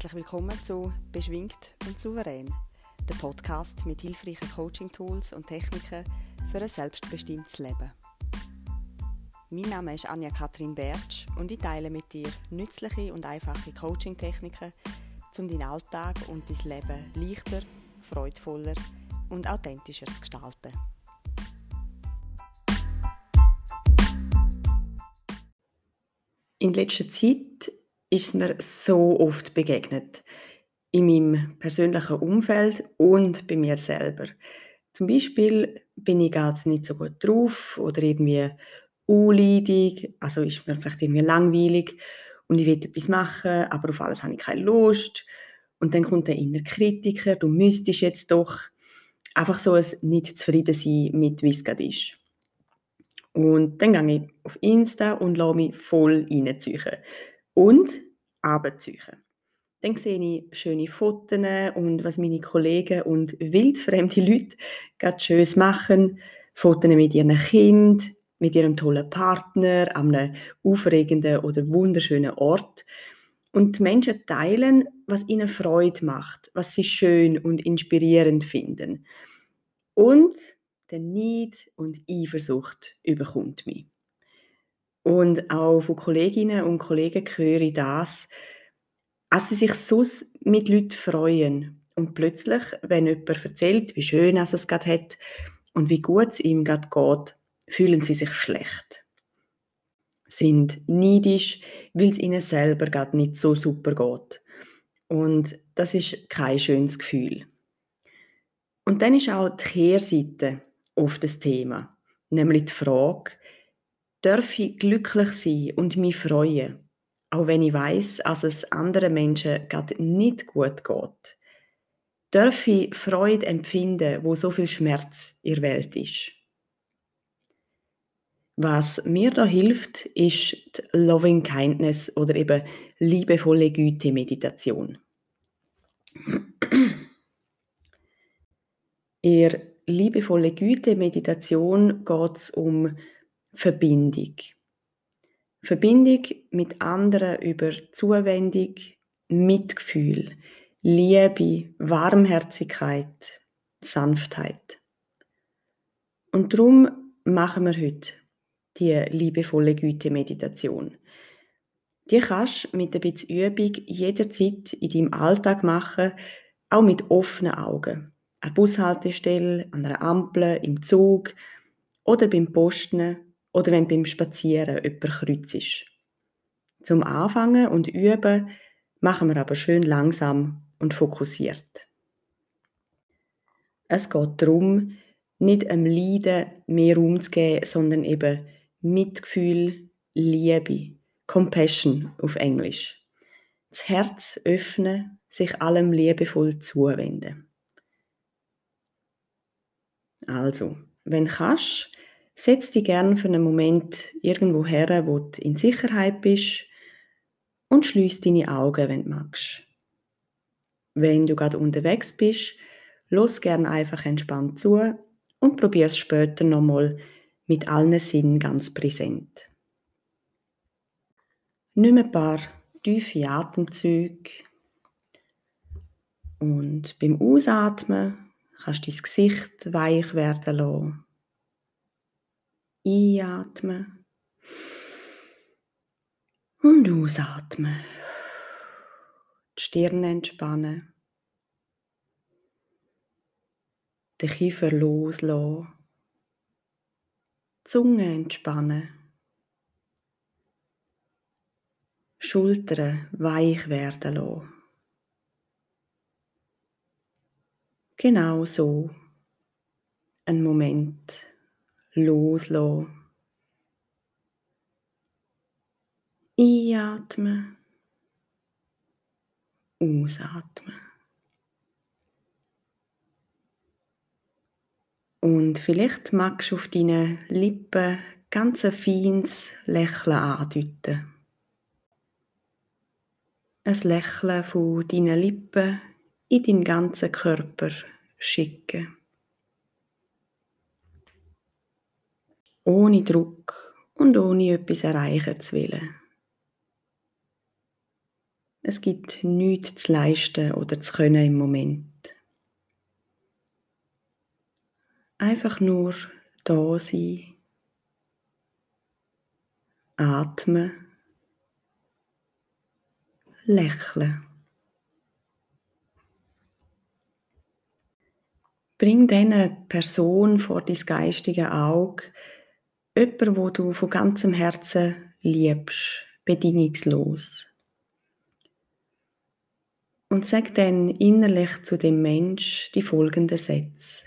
Herzlich willkommen zu Beschwingt und Souverän, der Podcast mit hilfreichen Coaching-Tools und Techniken für ein selbstbestimmtes Leben. Mein Name ist Anja Kathrin Bertsch und ich teile mit dir nützliche und einfache Coaching-Techniken, um deinen Alltag und dein Leben leichter, freudvoller und authentischer zu gestalten. In letzter Zeit ist mir so oft begegnet. In meinem persönlichen Umfeld und bei mir selber. Zum Beispiel bin ich gerade nicht so gut drauf oder irgendwie unleidig, also ist mir vielleicht irgendwie langweilig und ich will etwas machen, aber auf alles habe ich keine Lust. Und dann kommt der innere Kritiker, du müsstest jetzt doch einfach so ein nicht zufrieden sein mit wie es gerade ist. Und dann gehe ich auf Insta und lasse mich voll reinziehen und abziehen. Dann sehe ich schöne Fotos und was meine Kollegen und wildfremde Leute gerade schön machen. Fotos mit ihren Kind, mit ihrem tollen Partner, an einem aufregenden oder wunderschönen Ort. Und die Menschen teilen, was ihnen Freude macht, was sie schön und inspirierend finden. Und der Neid und Eifersucht überkommt mich. Und auch von Kolleginnen und Kollegen höre ich das, als sie sich sonst mit Leuten freuen. Und plötzlich, wenn jemand erzählt, wie schön er es gerade hat und wie gut es ihm gerade geht, fühlen sie sich schlecht. Sind neidisch, weil es ihnen selber gerade nicht so super geht. Und das ist kein schönes Gefühl. Und dann ist auch die Kehrseite oft das Thema, nämlich die Frage, darf ich glücklich sein und mich freuen, auch wenn ich weiß, dass es anderen Menschen gerade nicht gut geht. Darf ich Freude empfinden, wo so viel Schmerz in der Welt ist? Was mir da hilft, ist die Loving Kindness oder eben liebevolle Güte-Meditation. In liebevolle Güte-Meditation geht es um Verbindung. Verbindung mit anderen über Zuwendung, Mitgefühl, Liebe, Warmherzigkeit, Sanftheit. Und darum machen wir heute die liebevolle Güte-Meditation. Die kannst du mit ein bisschen Übung jederzeit in deinem Alltag machen, auch mit offenen Augen. An der Bushaltestelle, an einer Ampel, im Zug oder beim Posten oder wenn beim Spazieren jemand kreuzt. Zum Anfangen und Üben machen wir aber schön langsam und fokussiert. Es geht darum, nicht einem Leiden mehr Raum zu geben, sondern eben Mitgefühl, Liebe, Compassion auf Englisch. Das Herz öffnen, sich allem liebevoll zuwenden. Also, wenn kannst, setz dich gern für einen Moment irgendwo her, wo du in Sicherheit bist und schließ deine Augen, wenn du magst. Wenn du gerade unterwegs bist, los gern einfach entspannt zu und probier es später nochmal mit allen Sinnen ganz präsent. Nimm ein paar tiefe Atemzüge und beim Ausatmen kannst du dein Gesicht weich werden lassen. Einatmen und ausatmen. Die Stirn entspannen. Den Kiefer loslassen. Zunge entspannen. Schultern weich werden lassen. Genau so. Ein Moment loslassen. Einatmen. Ausatmen. Und vielleicht magst du auf deinen Lippen ganz ein feines Lächeln andeuten. Ein Lächeln von deinen Lippen in deinen ganzen Körper schicken. Ohne Druck und ohne etwas erreichen zu wollen. Es gibt nichts zu leisten oder zu können im Moment. Einfach nur da sein, atmen, lächeln. Bring diese Person vor dein geistige Auge, jemand, wo du von ganzem Herzen liebst, bedingungslos. Und sag dann innerlich zu dem Mensch die folgenden Sätze.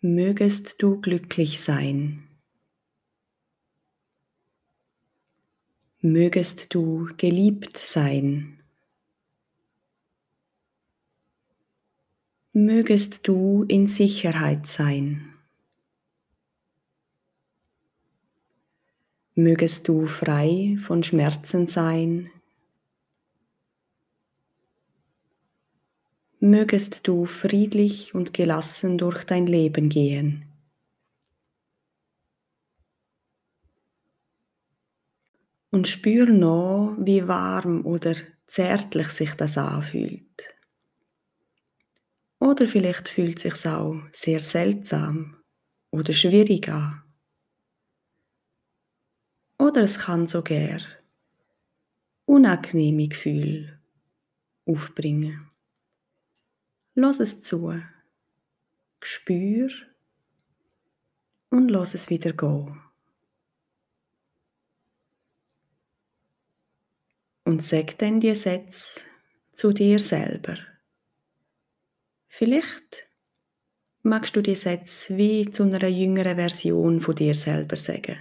Mögest du glücklich sein. Mögest du geliebt sein. Mögest du in Sicherheit sein. Mögest du frei von Schmerzen sein. Mögest du friedlich und gelassen durch dein Leben gehen. Und spür noch, wie warm oder zärtlich sich das anfühlt. Oder vielleicht fühlt es sich auch sehr seltsam oder schwierig an. Oder es kann sogar unangenehme Gefühle aufbringen. Lass es zu, spür und lass es wieder gehen. Und sag dann die Sätze zu dir selber. Vielleicht magst du die Sätze wie zu einer jüngeren Version von dir selber sagen.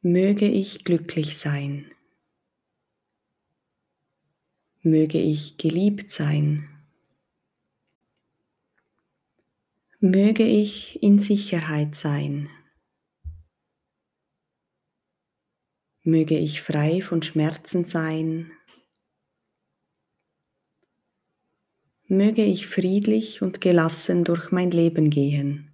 Möge ich glücklich sein. Möge ich geliebt sein. Möge ich in Sicherheit sein. Möge ich frei von Schmerzen sein. Möge ich friedlich und gelassen durch mein Leben gehen.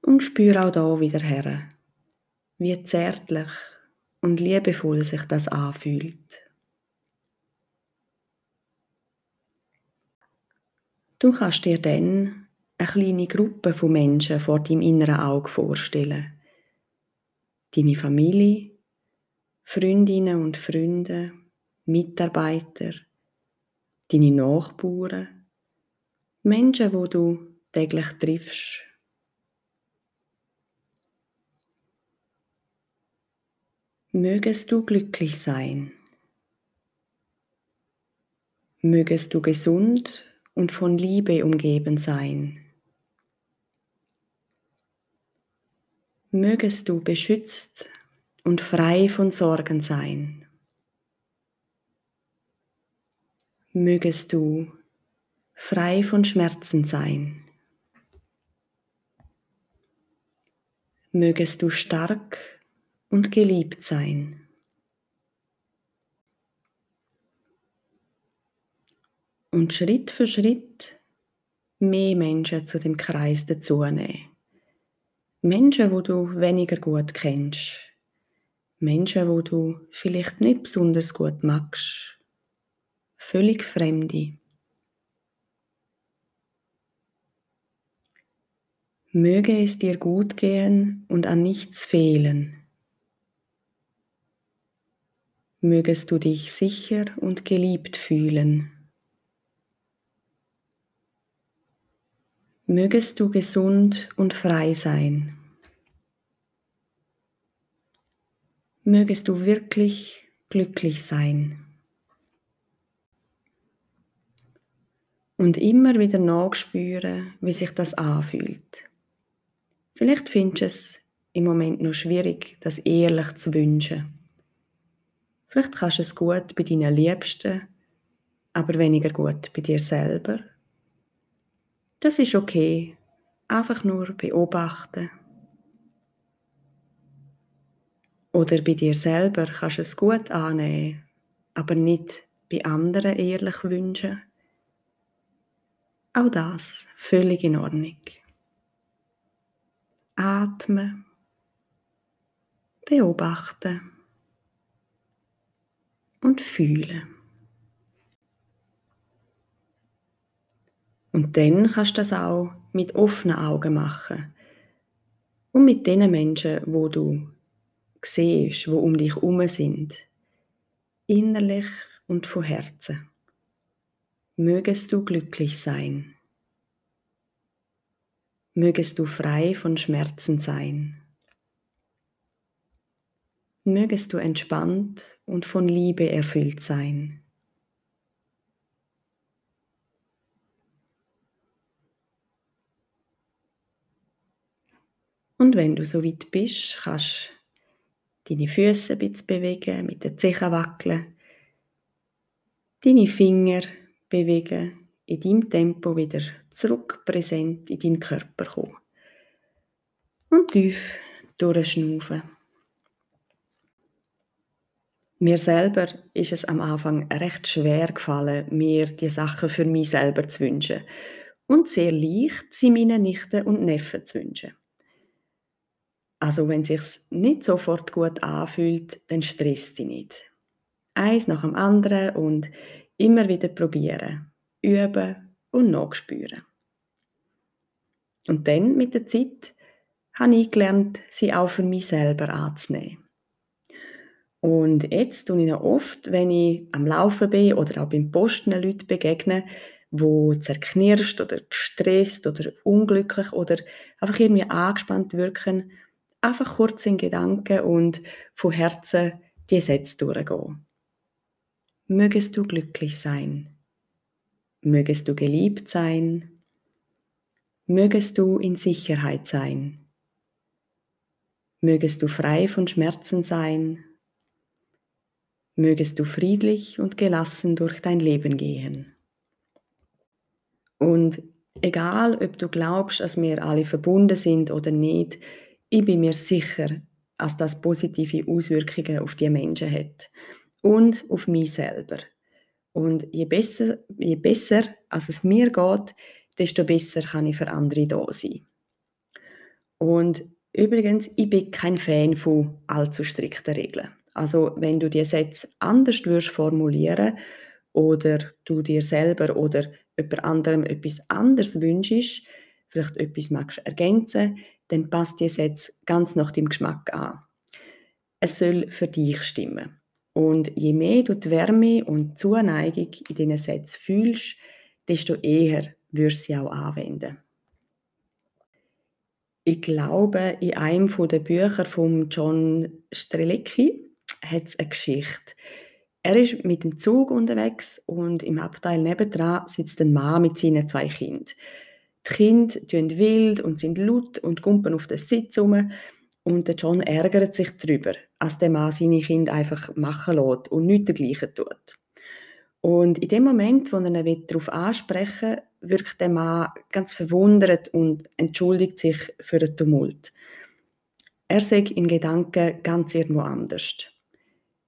Und spür auch da wieder her, wie zärtlich und liebevoll sich das anfühlt. Du kannst dir dann eine kleine Gruppe von Menschen vor deinem inneren Auge vorstellen. Deine Familie, Freundinnen und Freunde, Mitarbeiter, deine Nachbarn, Menschen, wo du täglich triffst Mögest du glücklich sein. Mögest du gesund und von Liebe umgeben sein. Mögest du beschützt und frei von Sorgen sein. Mögest du frei von Schmerzen sein. Mögest du stark und geliebt sein. Und Schritt für Schritt mehr Menschen zu dem Kreis dazunehmen. Menschen, wo du weniger gut kennst. Menschen, wo du vielleicht nicht besonders gut magst. Völlig Fremde. Möge es dir gut gehen und an nichts fehlen. mögest du dich sicher und geliebt fühlen. Mögest du gesund und frei sein. Mögest du wirklich glücklich sein. Und immer wieder nachspüren, wie sich das anfühlt. Vielleicht findest du es im Moment noch schwierig, das ehrlich zu wünschen. Vielleicht kannst du es gut bei deinen Liebsten, aber weniger gut bei dir selber. Das ist okay. Einfach nur beobachten. Oder bei dir selber kannst du es gut annehmen, aber nicht bei anderen ehrlich wünschen. Auch das völlig in Ordnung. Atmen. Beobachten. Und fühlen. Und dann kannst du das auch mit offenen Augen machen. Und mit den Menschen, wo du siehst, wo um dich herum sind. Innerlich und von Herzen. Mögest du glücklich sein. Mögest du frei von Schmerzen sein. Mögest du entspannt und von Liebe erfüllt sein. Und wenn du so weit bist, kannst du deine Füße ein bisschen bewegen, mit den Zehen wackeln, deine Finger bewegen, in deinem Tempo wieder zurück präsent in deinen Körper kommen. Und tief durchschnaufen. Mir selber ist es am Anfang recht schwer gefallen, mir die Sachen für mich selber zu wünschen und sehr leicht, sie meinen Nichten und Neffen zu wünschen. Also wenn sich's nicht sofort gut anfühlt, dann stresst dich nicht. Eins nach dem anderen und immer wieder probieren, üben und nachspüren. Und dann mit der Zeit habe ich gelernt, sie auch für mich selber anzunehmen. Und jetzt tue ich noch oft, wenn ich am Laufen bin oder auch beim Posten Leuten begegne, wo zerknirscht oder gestresst oder unglücklich oder einfach irgendwie angespannt wirken, einfach kurz in Gedanken und von Herzen die Sätze durchgehen. Mögest du glücklich sein. Mögest du geliebt sein. Mögest du in Sicherheit sein. Mögest du frei von Schmerzen sein. Mögest du friedlich und gelassen durch dein Leben gehen. Und egal, ob du glaubst, dass wir alle verbunden sind oder nicht, ich bin mir sicher, dass das positive Auswirkungen auf die Menschen hat und auf mich selber. Und je besser, je besser als es mir geht, desto besser kann ich für andere da sein. Und übrigens, ich bin kein Fan von allzu strikten Regeln. Also wenn du die Sätze anders würdest formulieren oder du dir selber oder jemand anderem etwas anderes wünschst, vielleicht etwas magst ergänzen, dann passt die Sätze ganz nach dem Geschmack an. Es soll für dich stimmen. Und je mehr du die Wärme und Zuneigung in diesen Sätzen fühlst, desto eher wirst du sie auch anwenden. Ich glaube, in einem der Bücher von John Strelecki hat es eine Geschichte. Er ist mit dem Zug unterwegs und im Abteil nebendran sitzt ein Mann mit seinen zwei Kindern. Die Kinder tun wild und sind laut und gumpen auf den Sitz rum. Und der John ärgert sich darüber, dass der Mann seine Kinder einfach machen lässt und nichts dergleichen tut. Und in dem Moment, wo er ihn darauf ansprechen will, wirkt der Mann ganz verwundert und entschuldigt sich für den Tumult. Er sagt in Gedanken ganz irgendwo anders.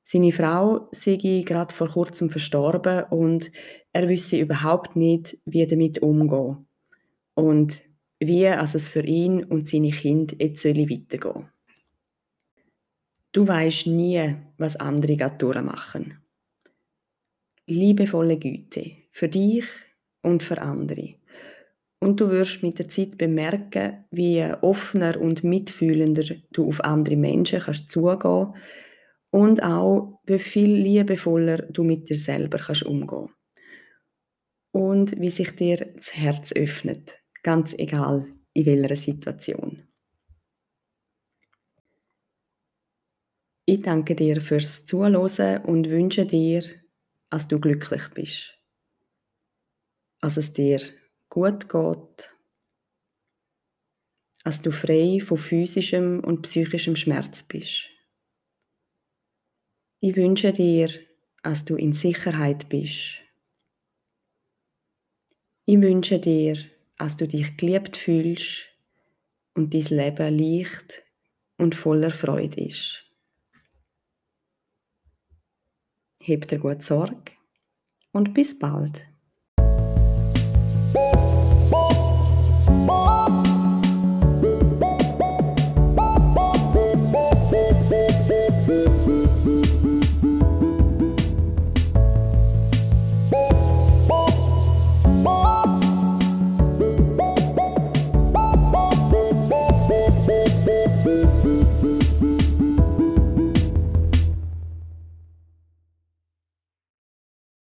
Seine Frau sei gerade vor kurzem verstorben und er wisse überhaupt nicht, wie damit umgehen und wie also es für ihn und seine Kinder jetzt weitergehen soll. Du weißt nie, was andere gerade durchmachen. Liebevolle Güte für dich und für andere. Und du wirst mit der Zeit bemerken, wie offener und mitfühlender du auf andere Menschen kannst zugehen und auch wie viel liebevoller du mit dir selber kannst umgehen. Und wie sich dir das Herz öffnet ganz egal in welcher Situation. Ich danke dir fürs Zuhören und wünsche dir, dass du glücklich bist, dass es dir gut geht, dass du frei von physischem und psychischem Schmerz bist. Ich wünsche dir, dass du in Sicherheit bist. Ich wünsche dir, als du dich geliebt fühlst und dein Leben leicht und voller Freude ist. Heb dir gut Sorge und bis bald.